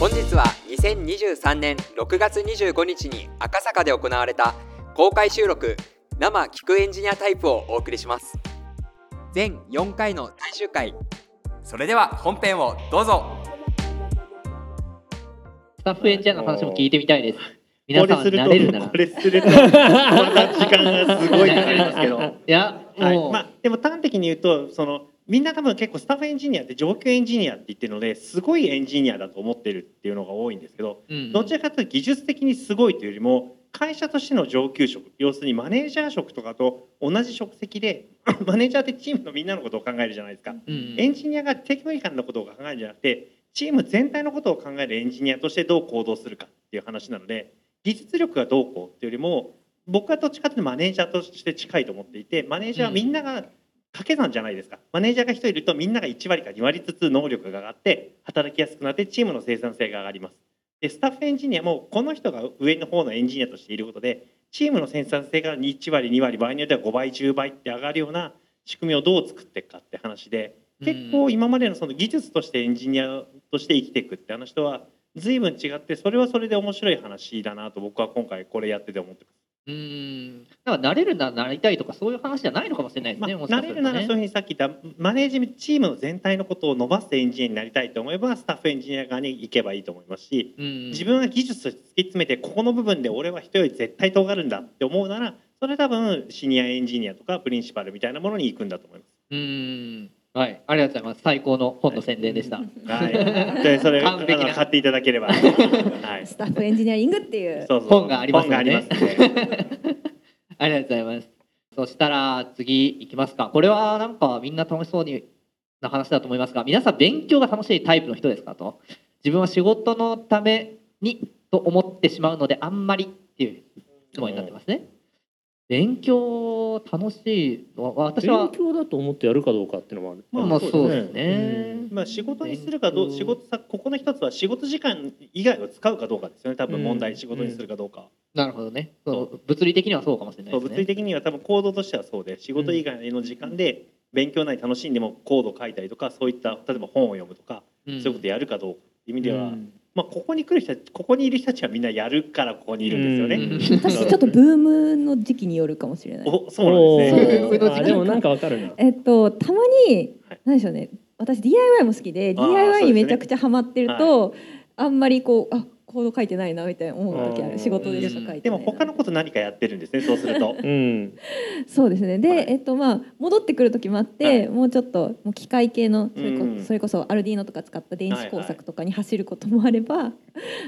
本日は2023年6月25日に赤坂で行われた公開収録生聴くエンジニアタイプをお送りします全4回の最終回それでは本編をどうぞスタッフエンジニアの話も聞いてみたいです。皆さん慣れるなら。これするとこんな時間がすごいかかりますけど。いや、はいもう、まあ、でも端的に言うとそのみんな多分結構スタッフエンジニアって上級エンジニアって言ってるのですごいエンジニアだと思ってるっていうのが多いんですけどうんどちらかというと技術的にすごいというよりも会社としての上級職要するにマネージャー職とかと同じ職責で マネージャーってチームのみんなのことを考えるじゃないですか。うんエンジニアがテクニカルなことを考えるんじゃなくてチーム全体のことを考えるエンジニアとしてどう行動するかっていう話なので技術力がどうこうっていうよりも僕はどっちかというとマネージャーとして近いと思っていてマネージャーはみんなが掛け算じゃないですか。マネージャーが1人いるとみんなが1割か2割ずつ能力が上がって働きやすくなってチームの生産性が上がります。でスタッフエンジニアもこの人が上の方のエンジニアとしていることでチームの生産性が1割2割場合によっては5倍10倍って上がるような仕組みをどう作っていくかって話で結構今までのその技術としてエンジニアとして生きていくって話とは随分違ってそれはそれで面白い話だなと僕は今回これやってて思ってます。うん。だから慣れるならなりたいとかそういう話じゃないのかもしれないですまあ、ね。もしか慣れるならそういうふうにさっき言ったマネージメントチームの全体のことを伸ばすエンジニアになりたいと思えばスタッフエンジニア側に行けばいいと思いますしうん自分が技術として突き詰めてここの部分で俺は人より絶対尖るんだって思うならそれ多分シニアエンジニアとかプリンシパルみたいなものに行くんだと思います。うん。はい、ありがとうございます。最高の本の宣伝でした。はい、でそれあ完璧なの買っていただければ、はい、スタッフエンジニアリングっていうそうそう本があります本がありのでますね。ありがとうございます。そしたら次いきますか。これはなんかみんな楽しそうにな話だと思いますが、皆さん勉強が楽しいタイプの人ですかと。自分は仕事のためにと思ってしまうのであんまりっていう質問になってますね。勉強楽しい私は勉強だと思ってやるかどうかっていうのもある。まあまあそうですね。まあ仕事にするかどう仕事さここの一つは仕事時間以外を使うかどうかですよね。多分問題、うん仕事にするかどうか、なるほどね。そう。物理的にはそうかもしれないですね。的には多分行動としてはそうで仕事以外の時間で勉強なり楽しんでもコード書いたりとかそういった例えば本を読むとか、うん。そういうことやるかどうかっていう意味では、うんまあここに来る人たちここにいる人たちはみんなやるからここにいるんですよね。うん。私ちょっとブームの時期によるかもしれない。おそうなんですね。でもなんかわかるな。えっとたまにはい。何でしょうね。私 DIY も好きで DIY にめちゃくちゃハマってると、あんまりこうあコード書いてないなみたいな思う時あうん。る仕事でしか書いてないな。でも他のこと何かやってるんですねそうすると。うん。そうですね。で、はい。えっとまあ戻ってくる時もあって、はい。もうちょっともう機械系のそれこ,、うん。それこそアルディーノとか使った電子工作とかに走ることもあれば、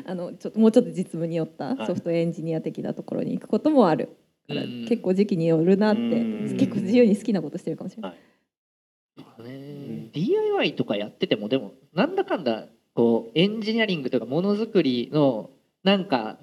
あのちょっともうちょっと実務によったはい。ソフトエンジニア的なところに行くこともあるから、うん。結構時期によるなって、うん。結構自由に好きなことしてるかもしれない。ね DIY とかやっててもでもなんだかんだこうエンジニアリングとかものづくりのなんか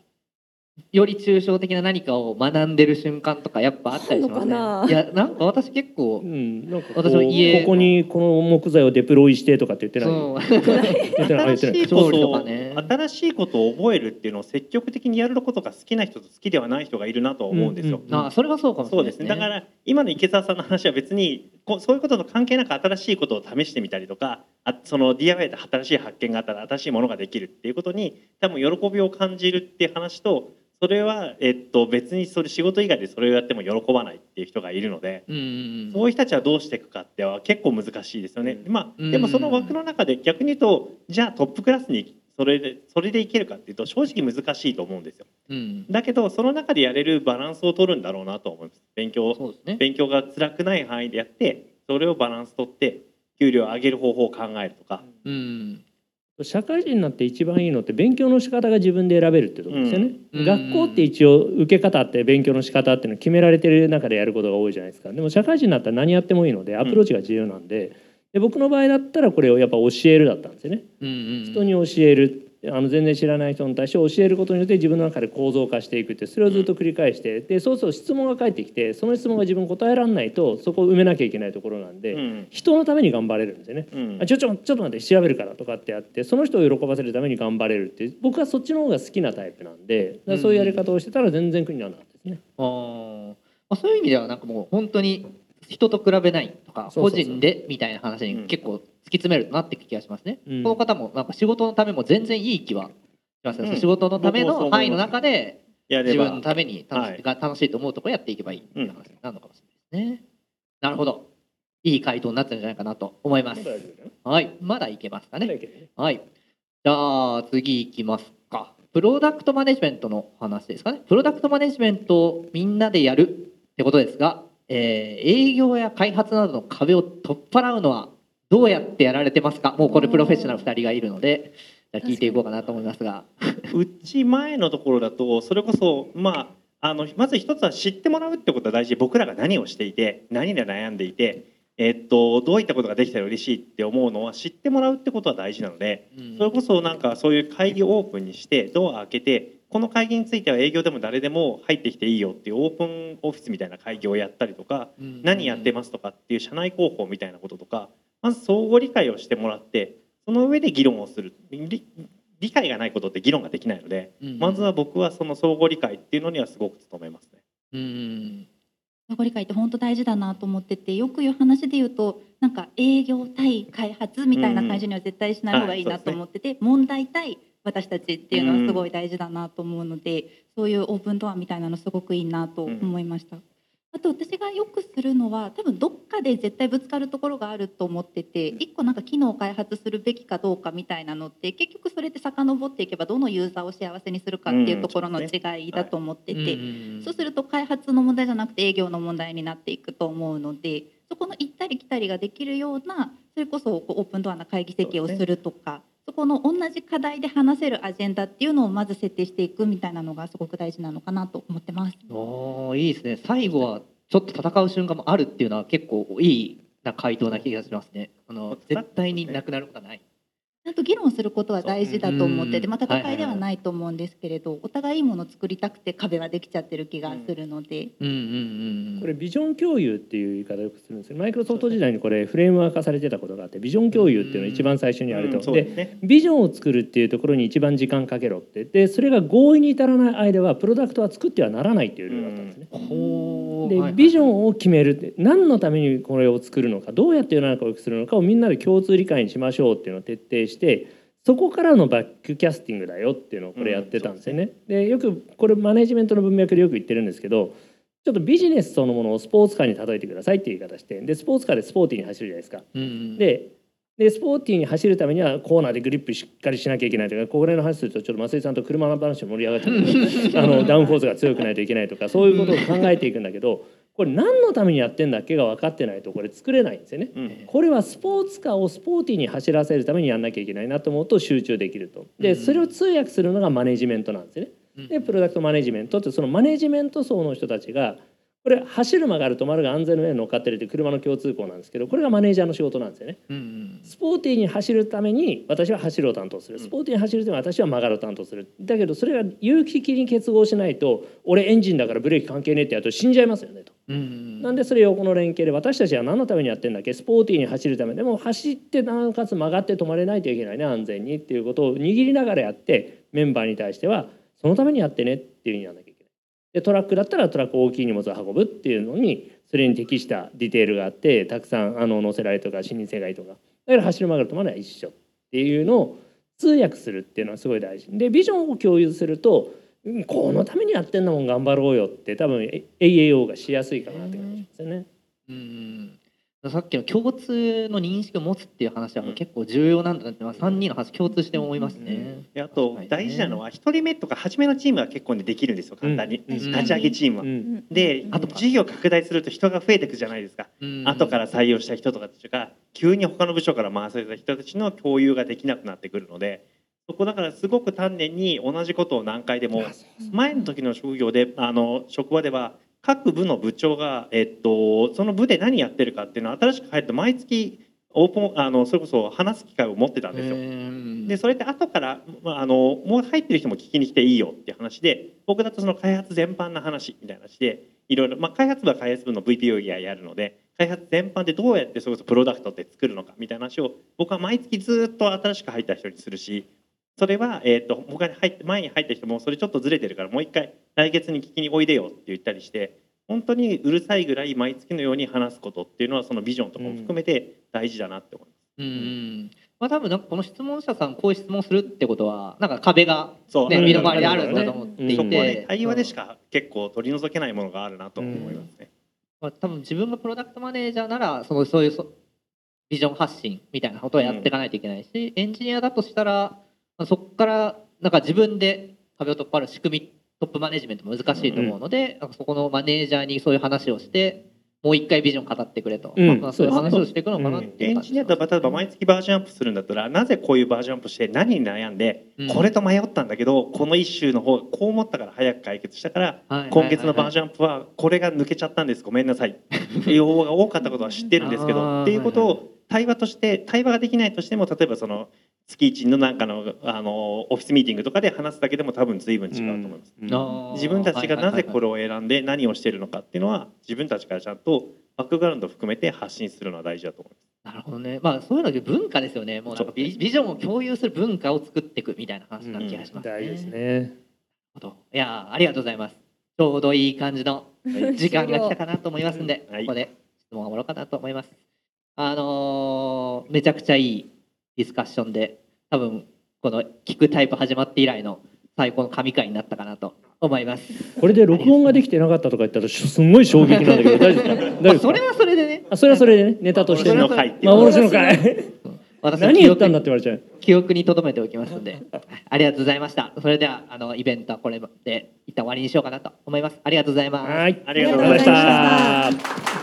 より抽象的な何かを学んでる瞬間とかやっぱあったりしますん？のかな？いやなんか私結構うん。なんかこう私も家ここにこの木材をデプロイしてとかって言ってない？新しいことを、かね新しいことを覚えるっていうのを積極的にやることが好きな人と好きではない人がいるなとは思うんですよ。うんうんあそれはそうかもしれそうでないですすね。ねだから今の池澤さんの話は別にこうそういうことと関係なく新しいことを試してみたりとかあその DIY で新しい発見があったら新しいものができるっていうことに多分喜びを感じるっていう話とそれは、えっと、別にそれ仕事以外でそれをやっても喜ばないっていう人がいるので。そういう人たちはどうしていくかっては結構難しいですよね。まうんあ、でもその枠の中で逆に言うとじゃあトップクラスにそれでそれでいけるかっていうと正直難しいと思うんですよ。うんだけどその中でやれるバランスを取るんだろうなと思います。勉強ね。勉強が辛くない範囲でやってそれをバランス取って給料を上げる方法を考えるとか。うん社会人になって一番いいのって勉強の仕方が自分で選べるってとですよね、うん。学校って一応受け方って勉強の仕方っていうの決められてる中でやることが多いじゃないですか。でも社会人になったら何やってもいいのでアプローチが自由なんで,、で僕の場合だったらこれをやっぱ教えるだったんですよね。うんうん。人に教えるあの全然知らない人に対して教えることによって自分の中で構造化していくってそれをずっと繰り返してでそうすると質問が返ってきてその質問が自分答えられないとそこを埋めなきゃいけないところなんで、うん。人のために頑張れるんですよね。うん。あちょちょちょっと待って調べるからとかってやってその人を喜ばせるために頑張れるって僕はそっちの方が好きなタイプなんでそういうやり方をしてたら全然苦にならなかったですね。あー。まあ、そういう意味ではなんかもう本当に人と比べないとか個人でみたいな話に結構突き詰めるとなってき気がしますね、うん。この方もなんか仕事のためも全然いい気はしますね、うん。仕事のための範囲の中で自分のために楽し,、はい。が楽しいと思うところやっていけばいいっていう話になるのかもしれないですね、なるほど。いい回答になったんじゃないかなと思います。はい。まだいけますかね。ね。はい。じゃあ次いきますか。プロダクトマネジメントの話ですかね。プロダクトマネジメントをみんなでやるってことですが、えー営業や開発などの壁を取っ払うのはどうやってやられてますか？もうこれプロフェッショナル2人がいるのでじゃあ聞いていこうかなと思いますが。うち前のところだとそれこそまああのまず一つは知ってもらうってことは大事。で僕らが何をしていて何で悩んでいて、えっとどういったことができたら嬉しいって思うのは知ってもらうってことは大事なのでそれこそなんかそういう会議をオープンにしてドア開けてこの会議については営業でも誰でも入ってきていいよっていうオープンオフィスみたいな会議をやったりとか何やってますとかっていう社内広報みたいなこととかまず相互理解をしてもらってその上で議論をする。理理解がないことって議論ができないのでまずは僕はその相互理解っていうのにはすごく努めますね。うん相互理解って本当大事だなと思っててよく言う話で言うとなんか営業対開発みたいな感じには絶対しない方がいいなと思ってて、問題対私たちっていうのはすごい大事だなと思うので、そういうオープンドアみたいなのすごくいいなと思いました。あと私がよくするのは多分どっかで絶対ぶつかるところがあると思ってて一個なんか機能を開発するべきかどうかみたいなのって結局それって遡っていけばどのユーザーを幸せにするかっていうところの違いだと思ってて、そうすると開発の問題じゃなくて営業の問題になっていくと思うのでそこの行ったり来たりができるようなそれこそこうオープンドアな会議設計をするとかそ,、この同じ課題で話せるアジェンダっていうのをまず設定していくみたいなのがすごく大事なのかなと思ってます。おおいいですね。最後はちょっと戦う瞬間もあるっていうのは結構いいな回答な気がしますね。あの絶対になくなることはない。ゃんと議論することは大事だと思ってて、まあ、うん戦いではないと思うんですけれど、お互いい。いものを作りたくて壁はできちゃってる気がするので、うん。うんうんうんこれビジョン共有っていう言い方をよくするんですけどマイクロソフト時代にこれフレームワーク化されてたことがあってビジョン共有っていうのが一番最初にあると、うんそうででビジョンを作るっていうところに一番時間かけろって。でそれが合意に至らない間はプロダクトは作ってはならないっていうルールだったんですね。でほーはいはいビジョンを決めるって何のためにこれを作るのかどうやって世の中を良くするのかをみんなで共通理解にしましょうっていうのを徹底してそこからのバックキャスティングだよっていうのをこれやってたんですよね。でよくこれマネジメントの文脈でよく言ってるんですけどちょっとビジネスそのものをスポーツカーに例えてくださいっていう言い方してでスポーツカーでスポーティーに走るじゃないですか。うんうんででスポーティーに走るためにはコーナーでグリップしっかりしなきゃいけないとかこれの話するとちょっと増井さんと車の話盛り上がっちゃうけどあのダウンフォースが強くないといけないとかそういうことを考えていくんだけどこれ何のためにやってんだっけが分かってないとこれ作れないんですよね。うんこれはスポーツカーをスポーティーに走らせるためにやんなきゃいけないなと思うと集中できると。でそれを通訳するのがマネジメントなんですよね。でプロダクトマネジメントってそのマネジメント層の人たちがこれ走る曲がる止まるが安全の上に乗っかってるって車の共通項なんですけどこれがマネージャーの仕事なんですよね。うんうんスポーティーに走るために私は走るを担当するスポーティーに走るために私は曲がるを担当するだけどそれが有機的に結合しないと俺エンジンだからブレーキ関係ねえってやると死んじゃいますよねと。うんうんなんでそれ横の連携で私たちは何のためにやってんだ？っけスポーティーに走るためでも走ってなおかつ曲がって止まれないといけないね安全にっていうことを握りながらやってメンバーに対してはそのためにやってねっていうふうにやらなきゃ。でトラックだったらトラック大きい荷物を運ぶっていうのにそれに適したディテールがあってたくさんあの載せられとか視認世界とか。だから走る曲がるとまだ一緒っていうのを通訳するっていうのはすごい大事。でビジョンを共有するとこのためにやってんだもん頑張ろうよって多分 AAO がしやすいかなって感じですよね。うん。さっきの共通の認識を持つっていう話は結構重要なんだなって、まあ、3人の話共通して思いますね。であと大事なのは一人目とか初めのチームは結構ねできるんですよ簡単に、うん。立ち上げチームは。うん。であと事業拡大すると人が増えていくじゃないですか、後から採用した人とかたちが急に他の部署から回された人たちの共有ができなくなってくるのでそこだからすごく丹念に同じことを何回でも前の時の職業であの職場では各部の部長が、えっと、その部で何やってるかっていうのを新しく入ると毎月オープンあのそれこそ話す機会を持ってたんですよ。でそれって後から、まあ、あのもう入ってる人も聞きに来ていいよっていう話で僕だとその開発全般の話みたいな話でいろいろ、まあ、開発部は開発部の VPO ややるので開発全般でどうやってそれこそプロダクトって作るのかみたいな話を僕は毎月ずっと新しく入った人にするしそれは、えー、と他に入って前に入った人もそれちょっとずれてるからもう一回来月に聞きにおいでよって言ったりして本当にうるさいぐらい毎月のように話すことっていうのはそのビジョンとかも含めて大事だなって思います。うんまあ多分なんかこの質問者さんこういう質問するってことはなんか壁がそう、ね身の回りであるんだと思っていそこはねて対話でしか結構取り除けないものがあるなと思いますね。まあ、多分自分がプロダクトマネージャーならそのそういうそビジョン発信みたいなことをやっていかないといけないし、エンジニアだとしたら、まあ、そこからなんか自分で壁を突破る仕組みトップマネジメントも難しいと思うので、なんかそこのマネージャーにそういう話をしてもう一回ビジョン語ってくれと、うん。まあ、そういう話をしていくのかなっていエンう感じジニアだと例えば毎月バージョンアップするんだったらなぜこういうバージョンアップして何に悩んで、うん。これと迷ったんだけどこの一周の方こう思ったから早く解決したからはい今月のバーョジョンアップはこれが抜けちゃったんです。ごめんなさい。要望が多かったことは知ってるんですけど っていうことを対話として対話ができないとしても例えばその月一のなんかのあのオフィスミーティングとかで話すだけでも多分随分違うと思います。うん。自分たちがなぜこれれを選んで何をしているのかっていうのは自分たちからちゃんとバックグラウンドを含めて発信するのは大事だと思います。なるほどね。まあそういうので文化ですよね。もうなんかビビジョンを共有する文化を作っていくみたいな話な気がしますね。大事ですね。いやーありがとうございます。ちょうどいい感じの時間が来たかなと思いますんで、はい。ここで質問を終わろうかなと思います。あのーめちゃくちゃいいディスカッションで、多分この聞くタイプ始まって以来の最高の神回になったかなと思います。これで録音ができてなかったとか言ったらすんごい衝撃なんだけど大丈夫ですか？大丈夫ですか？まあそれはそれでね、あそれはそれでね。ネタとしてね。幻の回っていう幻の回。何記憶言ったんだって言われちゃう。記憶に留めておきますんで、ありがとうございました。それではあのイベントはこれで一旦終わりにしようかなと思います。ありがとうございます。ありがとうございました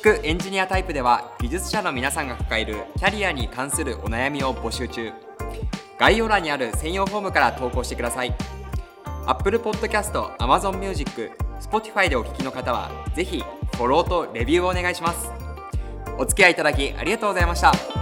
聞くエンジニアタイプでは技術者の皆さんが抱えるキャリアに関するお悩みを募集中。概要欄にある専用フォームから投稿してください。Apple Podcast、Amazon Music、Spotify でお聞きの方はぜひフォローとレビューをお願いします。お付き合いいただきありがとうございました。